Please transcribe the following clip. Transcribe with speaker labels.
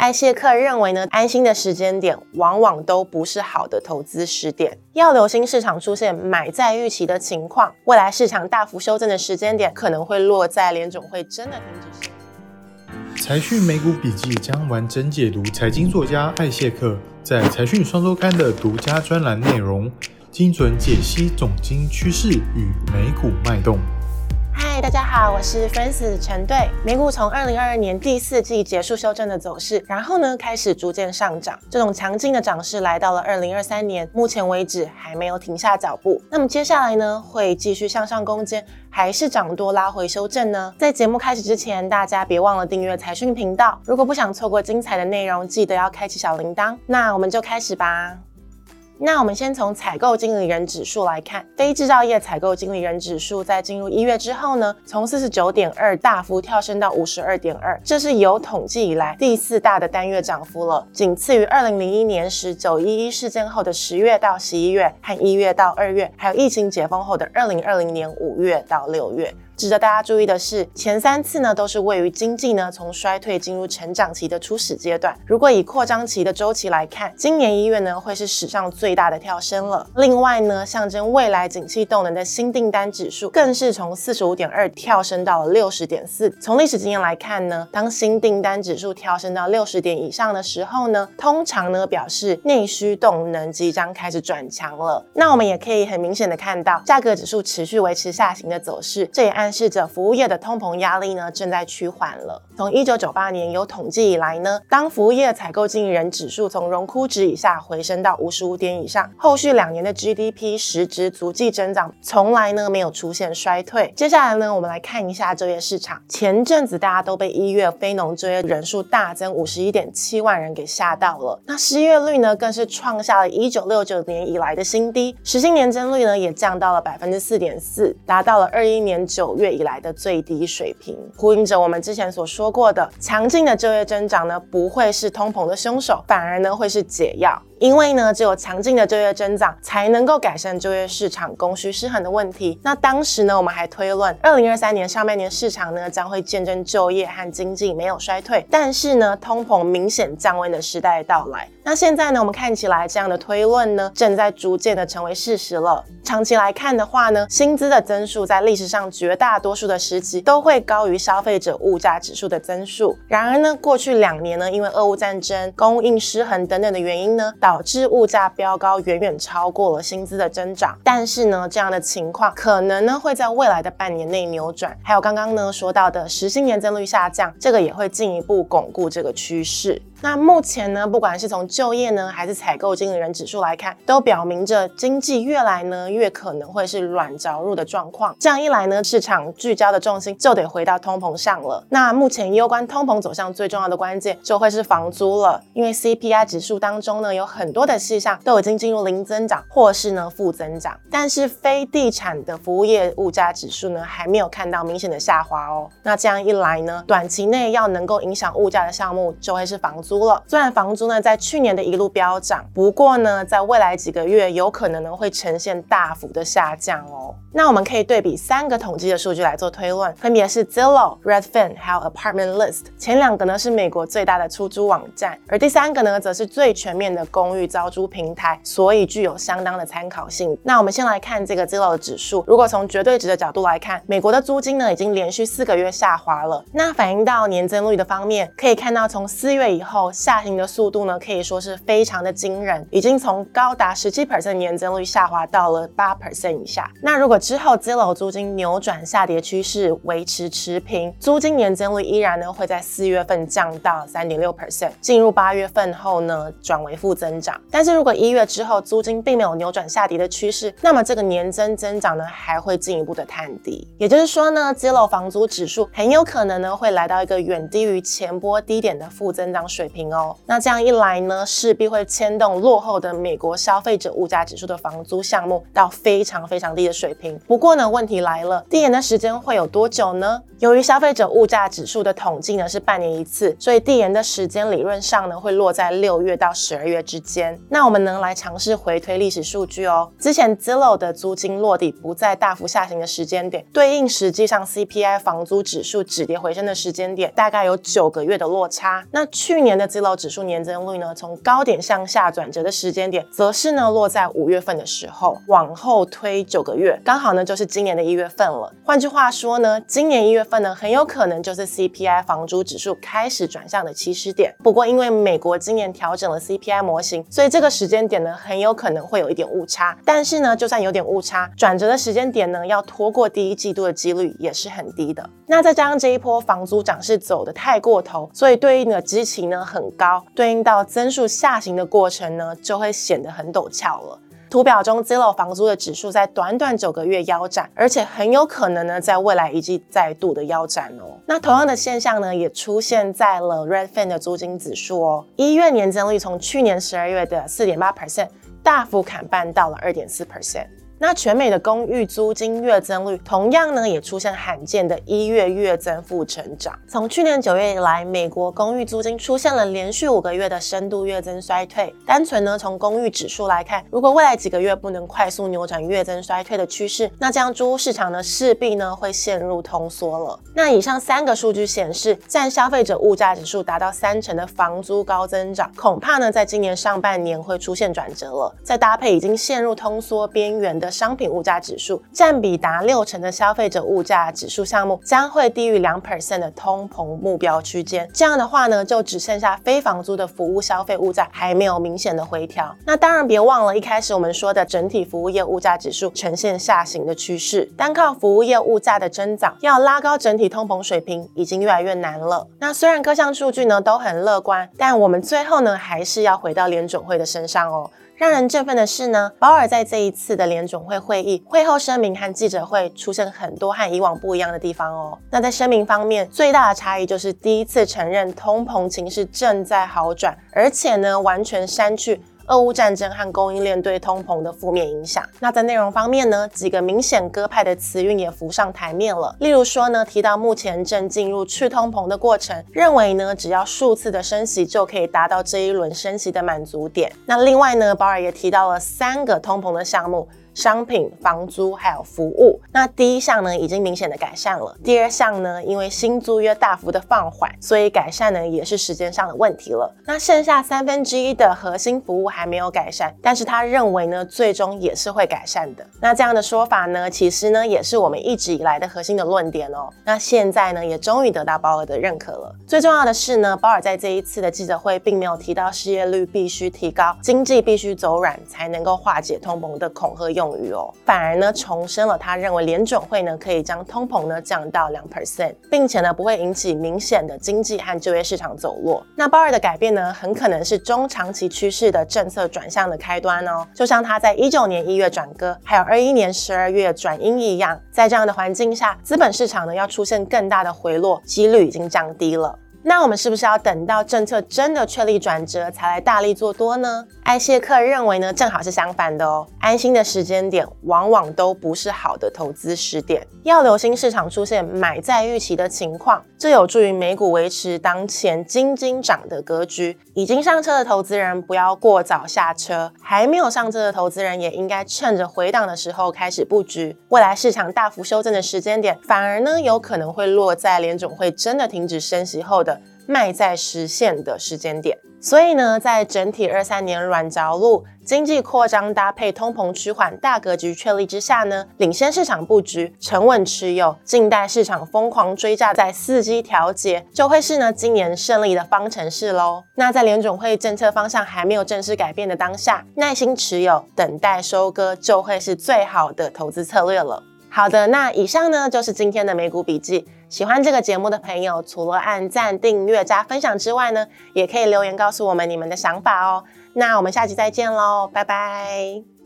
Speaker 1: 艾谢克认为呢，安心的时间点往往都不是好的投资时点，要留心市场出现买在预期的情况。未来市场大幅修正的时间点，可能会落在联总会真的停止
Speaker 2: 财讯美股笔记将完整解读财经作家艾谢克在财讯双周刊的独家专栏内容，精准解析总经趋势与美股脉动。
Speaker 1: 大家好，我是 Francis 陈队。美股从二零二二年第四季结束修正的走势，然后呢开始逐渐上涨，这种强劲的涨势来到了二零二三年，目前为止还没有停下脚步。那么接下来呢会继续向上攻坚，还是涨多拉回修正呢？在节目开始之前，大家别忘了订阅财讯频道。如果不想错过精彩的内容，记得要开启小铃铛。那我们就开始吧。那我们先从采购经理人指数来看，非制造业采购经理人指数在进入一月之后呢，从四十九点二大幅跳升到五十二点二，这是有统计以来第四大的单月涨幅了，仅次于二零零一年十九一一事件后的十月到十一月和一月到二月，还有疫情解封后的二零二零年五月到六月。值得大家注意的是，前三次呢都是位于经济呢从衰退进入成长期的初始阶段。如果以扩张期的周期来看，今年一月呢会是史上最大的跳升了。另外呢，象征未来景气动能的新订单指数更是从四十五点二跳升到了六十点四。从历史经验来看呢，当新订单指数跳升到六十点以上的时候呢，通常呢表示内需动能即将开始转强了。那我们也可以很明显的看到，价格指数持续维持下行的走势，这也暗。示着服务业的通膨压力呢正在趋缓了。从一九九八年有统计以来呢，当服务业采购经理人指数从荣枯值以下回升到五十五点以上，后续两年的 GDP 实质足迹增长从来呢没有出现衰退。接下来呢，我们来看一下就业市场。前阵子大家都被一月非农就业人数大增五十一点七万人给吓到了，那失业率呢更是创下了一九六九年以来的新低，实薪年增率呢也降到了百分之四点四，达到了二一年九。月以来的最低水平，呼应着我们之前所说过的，强劲的就业增长呢，不会是通膨的凶手，反而呢会是解药。因为呢，只有强劲的就业增长，才能够改善就业市场供需失衡的问题。那当时呢，我们还推论，二零二三年上半年市场呢将会见证就业和经济没有衰退，但是呢，通膨明显降温的时代到来。那现在呢，我们看起来这样的推论呢，正在逐渐的成为事实了。长期来看的话呢，薪资的增速在历史上绝大多数的时期都会高于消费者物价指数的增速。然而呢，过去两年呢，因为俄乌战争、供应失衡等等的原因呢，导导致物价飙高，远远超过了薪资的增长。但是呢，这样的情况可能呢会在未来的半年内扭转。还有刚刚呢说到的实薪年增率下降，这个也会进一步巩固这个趋势。那目前呢，不管是从就业呢，还是采购经理人指数来看，都表明着经济越来呢越可能会是软着陆的状况。这样一来呢，市场聚焦的重心就得回到通膨上了。那目前攸关通膨走向最重要的关键就会是房租了，因为 CPI 指数当中呢有很多的细项都已经进入零增长或是呢负增长，但是非地产的服务业物价指数呢还没有看到明显的下滑哦。那这样一来呢，短期内要能够影响物价的项目就会是房租。租了，虽然房租呢在去年的一路飙涨，不过呢，在未来几个月有可能呢会呈现大幅的下降哦。那我们可以对比三个统计的数据来做推论，分别是 Zillow、Redfin 还有 Apartment List。前两个呢是美国最大的出租网站，而第三个呢则是最全面的公寓招租平台，所以具有相当的参考性。那我们先来看这个 Zillow 的指数，如果从绝对值的角度来看，美国的租金呢已经连续四个月下滑了。那反映到年增率的方面，可以看到从四月以后后。下行的速度呢，可以说是非常的惊人，已经从高达十七 percent 年增率下滑到了八 percent 以下。那如果之后街楼租金扭转下跌趋势，维持持平，租金年增率依然呢会在四月份降到三点六 percent，进入八月份后呢转为负增长。但是如果一月之后租金并没有扭转下跌的趋势，那么这个年增增长呢还会进一步的探底。也就是说呢街楼房租指数很有可能呢会来到一个远低于前波低点的负增长水平。平哦，那这样一来呢，势必会牵动落后的美国消费者物价指数的房租项目到非常非常低的水平。不过呢，问题来了，递延的时间会有多久呢？由于消费者物价指数的统计呢是半年一次，所以递延的时间理论上呢会落在六月到十二月之间。那我们能来尝试回推历史数据哦。之前 Zillow 的租金落地不再大幅下行的时间点，对应实际上 CPI 房租指数止跌回升的时间点，大概有九个月的落差。那去年 CPI 指数年增率呢，从高点向下转折的时间点，则是呢落在五月份的时候，往后推九个月，刚好呢就是今年的一月份了。换句话说呢，今年一月份呢，很有可能就是 CPI 房租指数开始转向的起始点。不过因为美国今年调整了 CPI 模型，所以这个时间点呢，很有可能会有一点误差。但是呢，就算有点误差，转折的时间点呢，要拖过第一季度的几率也是很低的。那再加上这一波房租涨势走的太过头，所以对应的基期呢很高，对应到增速下行的过程呢，就会显得很陡峭了。图表中，Zillow 房租的指数在短短九个月腰斩，而且很有可能呢，在未来一季再度的腰斩哦。那同样的现象呢，也出现在了 Redfin 的租金指数哦，一月年增率从去年十二月的四点八 percent 大幅砍半到了二点四 percent。那全美的公寓租金月增率同样呢，也出现罕见的一月月增负成长。从去年九月以来，美国公寓租金出现了连续五个月的深度月增衰退。单纯呢从公寓指数来看，如果未来几个月不能快速扭转月增衰退的趋势，那这样租屋市场呢势必呢会陷入通缩了。那以上三个数据显示，占消费者物价指数达到三成的房租高增长，恐怕呢在今年上半年会出现转折了。再搭配已经陷入通缩边缘的。商品物价指数占比达六成的消费者物价指数项目将会低于两 percent 的通膨目标区间。这样的话呢，就只剩下非房租的服务消费物价还没有明显的回调。那当然别忘了，一开始我们说的整体服务业物价指数呈现下行的趋势，单靠服务业物价的增长要拉高整体通膨水平已经越来越难了。那虽然各项数据呢都很乐观，但我们最后呢还是要回到联准会的身上哦。让人振奋的是呢，保尔在这一次的联总会会议会后声明和记者会出现很多和以往不一样的地方哦。那在声明方面，最大的差异就是第一次承认通膨情势正在好转，而且呢，完全删去。俄乌战争和供应链对通膨的负面影响。那在内容方面呢，几个明显鸽派的词韵也浮上台面了。例如说呢，提到目前正进入去通膨的过程，认为呢，只要数次的升息就可以达到这一轮升息的满足点。那另外呢，保尔也提到了三个通膨的项目。商品、房租还有服务，那第一项呢已经明显的改善了。第二项呢，因为新租约大幅的放缓，所以改善呢也是时间上的问题了。那剩下三分之一的核心服务还没有改善，但是他认为呢，最终也是会改善的。那这样的说法呢，其实呢也是我们一直以来的核心的论点哦。那现在呢，也终于得到鲍尔的认可了。最重要的是呢，鲍尔在这一次的记者会并没有提到失业率必须提高，经济必须走软才能够化解通膨的恐吓用用。语哦，反而呢重申了他认为联准会呢可以将通膨呢降到两 percent，并且呢不会引起明显的经济和就业市场走弱。那鲍尔的改变呢，很可能是中长期趋势的政策转向的开端哦。就像他在一九年一月转鸽，还有二一年十二月转鹰一样，在这样的环境下，资本市场呢要出现更大的回落几率已经降低了。那我们是不是要等到政策真的确立转折才来大力做多呢？艾谢克认为呢，正好是相反的哦。安心的时间点往往都不是好的投资时点，要留心市场出现买在预期的情况，这有助于美股维持当前金金涨的格局。已经上车的投资人不要过早下车，还没有上车的投资人也应该趁着回档的时候开始布局。未来市场大幅修正的时间点，反而呢有可能会落在联总会真的停止升息后的。卖在实现的时间点，所以呢，在整体二三年软着陆、经济扩张搭配通膨趋缓大格局确立之下呢，领先市场布局、沉稳持有、静待市场疯狂追价，在伺机调节，就会是呢今年胜利的方程式喽。那在联总会政策方向还没有正式改变的当下，耐心持有、等待收割，就会是最好的投资策略了。好的，那以上呢就是今天的美股笔记。喜欢这个节目的朋友，除了按赞、订阅、加分享之外呢，也可以留言告诉我们你们的想法哦。那我们下期再见喽，拜拜。